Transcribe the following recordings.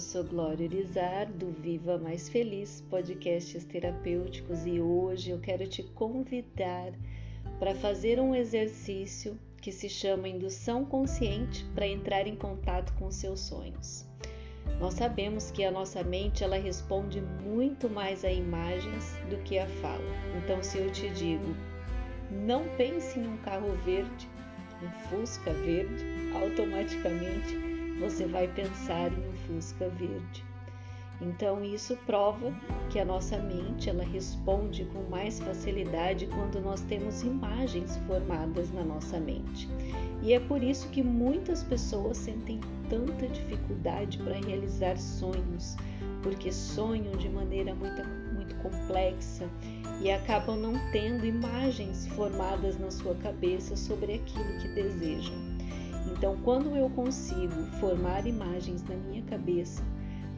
Eu sou Glória Urizar, do Viva Mais Feliz, podcasts terapêuticos, e hoje eu quero te convidar para fazer um exercício que se chama Indução Consciente para entrar em contato com seus sonhos. Nós sabemos que a nossa mente ela responde muito mais a imagens do que a fala. Então, se eu te digo, não pense em um carro verde, um Fusca verde, automaticamente você vai pensar em um Fusca verde. Então isso prova que a nossa mente ela responde com mais facilidade quando nós temos imagens formadas na nossa mente. E é por isso que muitas pessoas sentem tanta dificuldade para realizar sonhos, porque sonham de maneira muito, muito complexa e acabam não tendo imagens formadas na sua cabeça sobre aquilo que desejam. Então, quando eu consigo formar imagens na minha cabeça,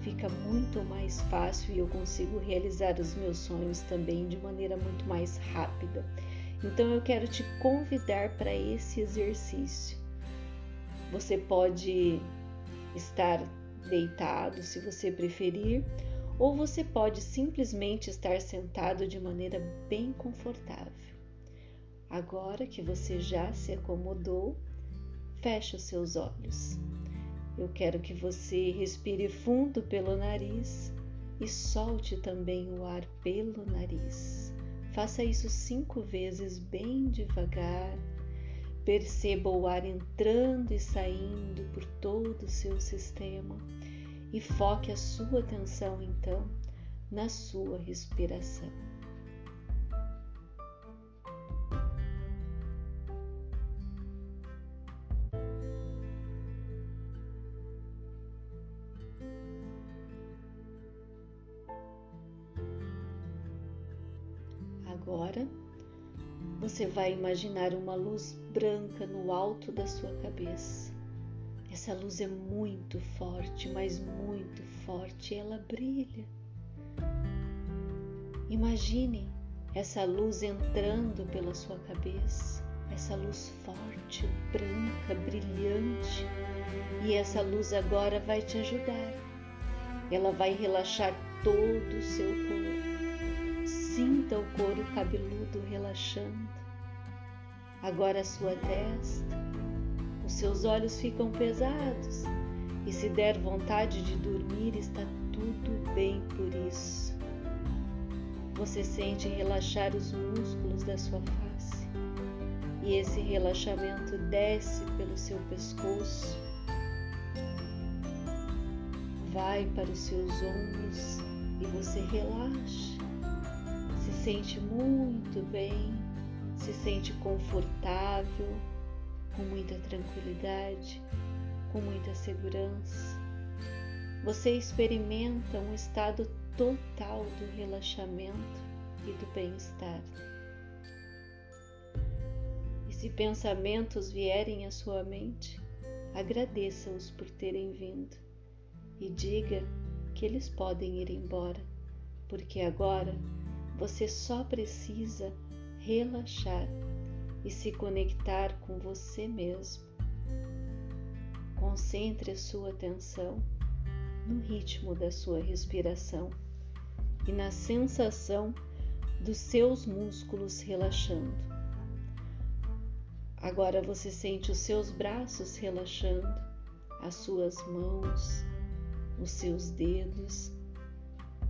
fica muito mais fácil e eu consigo realizar os meus sonhos também de maneira muito mais rápida. Então, eu quero te convidar para esse exercício. Você pode estar deitado, se você preferir, ou você pode simplesmente estar sentado de maneira bem confortável. Agora que você já se acomodou, feche os seus olhos. Eu quero que você respire fundo pelo nariz e solte também o ar pelo nariz. Faça isso cinco vezes bem devagar. Perceba o ar entrando e saindo por todo o seu sistema e foque a sua atenção então na sua respiração. Você vai imaginar uma luz branca no alto da sua cabeça. Essa luz é muito forte, mas muito forte, ela brilha. Imagine essa luz entrando pela sua cabeça, essa luz forte, branca, brilhante, e essa luz agora vai te ajudar. Ela vai relaxar todo o seu corpo. Sinta o couro cabeludo relaxando. Agora a sua testa, os seus olhos ficam pesados e se der vontade de dormir, está tudo bem por isso. Você sente relaxar os músculos da sua face e esse relaxamento desce pelo seu pescoço, vai para os seus ombros e você relaxa, se sente muito bem, se sente confortável com muita tranquilidade, com muita segurança. Você experimenta um estado total do relaxamento e do bem-estar. E se pensamentos vierem à sua mente, agradeça-os por terem vindo e diga que eles podem ir embora, porque agora você só precisa relaxar e se conectar com você mesmo. Concentre a sua atenção no ritmo da sua respiração e na sensação dos seus músculos relaxando. Agora você sente os seus braços relaxando, as suas mãos, os seus dedos,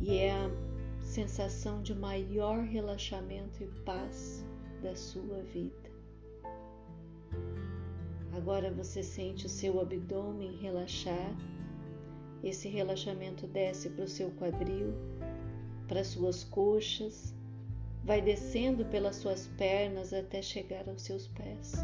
e é a sensação de maior relaxamento e paz da sua vida. Agora você sente o seu abdômen relaxar. Esse relaxamento desce para o seu quadril, para suas coxas, vai descendo pelas suas pernas até chegar aos seus pés.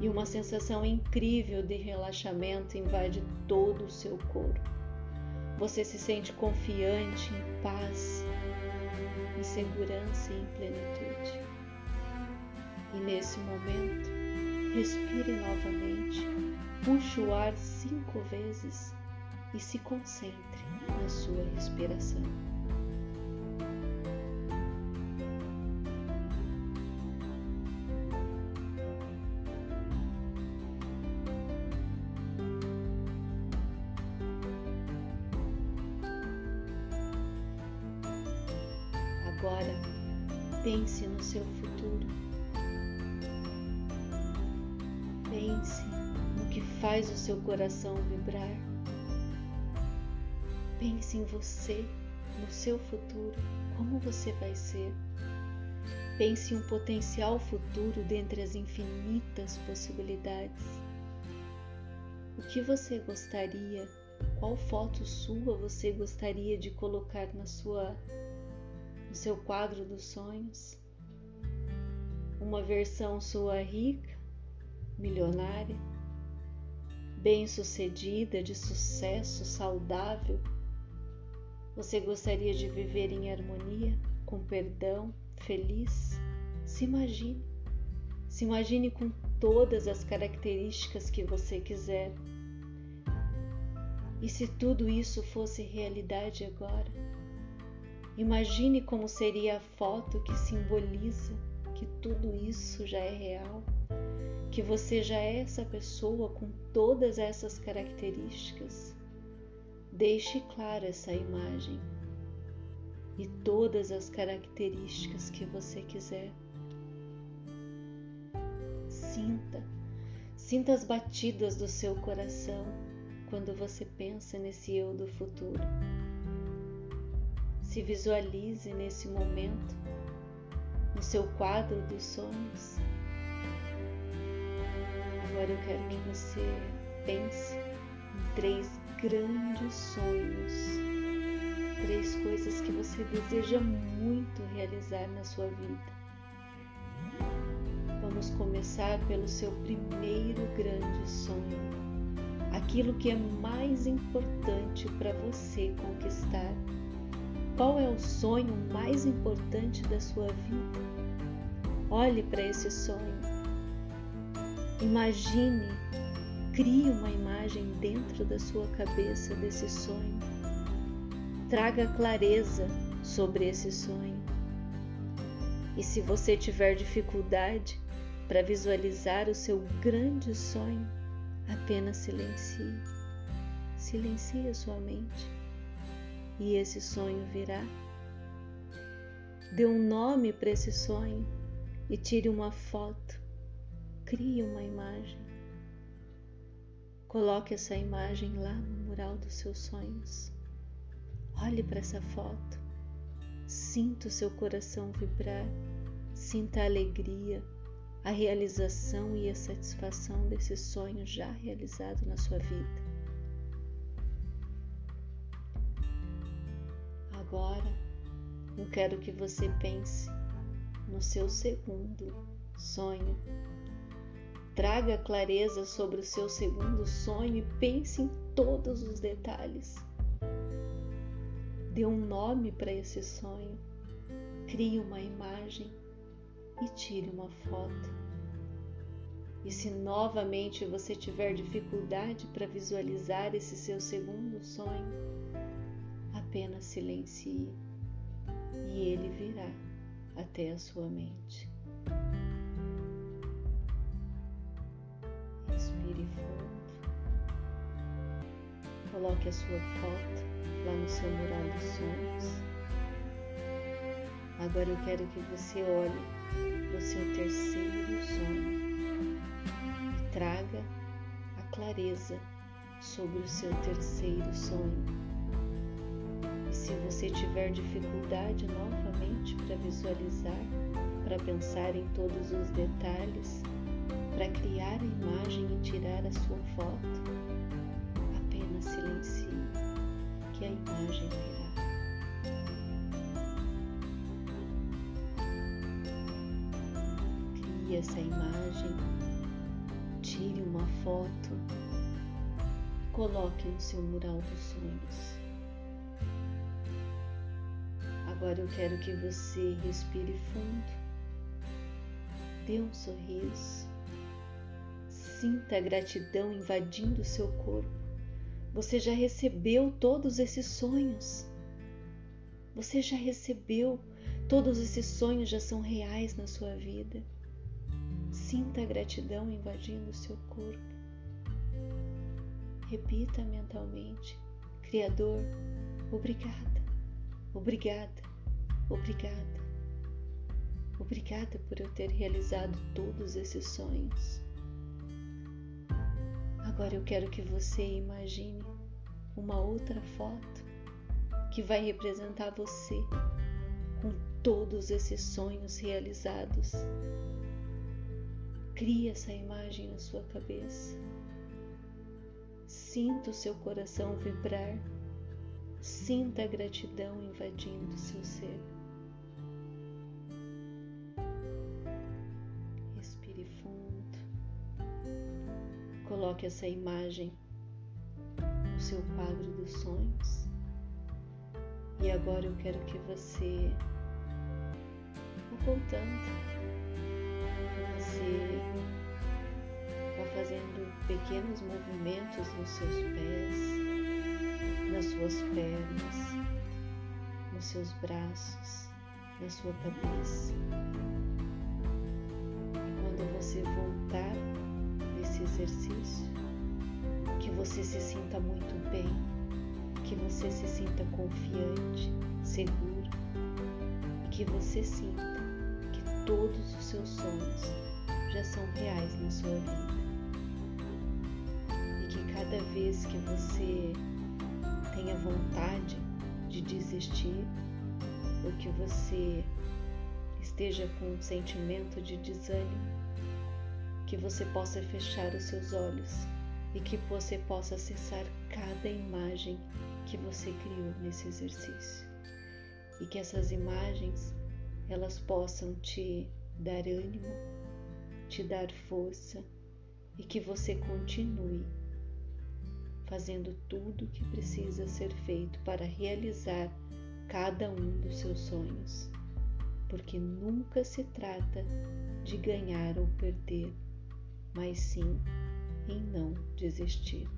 E uma sensação incrível de relaxamento invade todo o seu corpo. Você se sente confiante, em paz, em segurança e em plenitude. E nesse momento, respire novamente, puxe o ar cinco vezes e se concentre na sua respiração. Agora, pense no seu futuro. Pense no que faz o seu coração vibrar. Pense em você, no seu futuro, como você vai ser. Pense em um potencial futuro dentre as infinitas possibilidades. O que você gostaria? Qual foto sua você gostaria de colocar na sua no seu quadro dos sonhos? Uma versão sua rica, milionária, bem-sucedida, de sucesso, saudável? Você gostaria de viver em harmonia, com perdão, feliz? Se imagine. Se imagine com todas as características que você quiser. E se tudo isso fosse realidade agora? Imagine como seria a foto que simboliza que tudo isso já é real, que você já é essa pessoa com todas essas características. Deixe clara essa imagem e todas as características que você quiser. Sinta, sinta as batidas do seu coração quando você pensa nesse eu do futuro. Se visualize nesse momento no seu quadro dos sonhos. Agora eu quero que você pense em três grandes sonhos três coisas que você deseja muito realizar na sua vida. Vamos começar pelo seu primeiro grande sonho, aquilo que é mais importante para você conquistar. Qual é o sonho mais importante da sua vida? Olhe para esse sonho. Imagine, crie uma imagem dentro da sua cabeça desse sonho traga clareza sobre esse sonho. E se você tiver dificuldade para visualizar o seu grande sonho, apenas silencie. Silencie a sua mente e esse sonho virá. Dê um nome para esse sonho e tire uma foto. Crie uma imagem. Coloque essa imagem lá no mural dos seus sonhos. Olhe para essa foto, sinta o seu coração vibrar, sinta a alegria, a realização e a satisfação desse sonho já realizado na sua vida. Agora, eu quero que você pense no seu segundo sonho. Traga clareza sobre o seu segundo sonho e pense em todos os detalhes. Dê um nome para esse sonho, crie uma imagem e tire uma foto. E se novamente você tiver dificuldade para visualizar esse seu segundo sonho, apenas silencie e ele virá até a sua mente. Respire fundo. Coloque a sua foto lá no seu mural dos sonhos. Agora eu quero que você olhe para o seu terceiro sonho e traga a clareza sobre o seu terceiro sonho. Se você tiver dificuldade novamente para visualizar, para pensar em todos os detalhes, para criar a imagem e tirar a sua foto, apenas silencie que a imagem virá. Crie essa imagem, tire uma foto, coloque no seu mural dos sonhos. Agora eu quero que você respire fundo, dê um sorriso, sinta a gratidão invadindo o seu corpo. Você já recebeu todos esses sonhos. Você já recebeu, todos esses sonhos já são reais na sua vida. Sinta a gratidão invadindo o seu corpo. Repita mentalmente: Criador, obrigada, obrigada, Obrigada. Obrigada por eu ter realizado todos esses sonhos. Agora eu quero que você imagine uma outra foto que vai representar você com todos esses sonhos realizados. Crie essa imagem na sua cabeça. Sinta o seu coração vibrar. Sinta a gratidão invadindo seu ser. Coloque essa imagem no seu quadro dos sonhos. E agora eu quero que você vá voltando. Você vá fazendo pequenos movimentos nos seus pés, nas suas pernas, nos seus braços, na sua cabeça. E quando você voltar exercício, que você se sinta muito bem, que você se sinta confiante, seguro. E que você sinta que todos os seus sonhos já são reais na sua vida. E que cada vez que você tenha vontade de desistir ou que você esteja com um sentimento de desânimo, que você possa fechar os seus olhos e que você possa acessar cada imagem que você criou nesse exercício. E que essas imagens elas possam te dar ânimo, te dar força e que você continue fazendo tudo o que precisa ser feito para realizar cada um dos seus sonhos, porque nunca se trata de ganhar ou perder, mas sim em não desistir.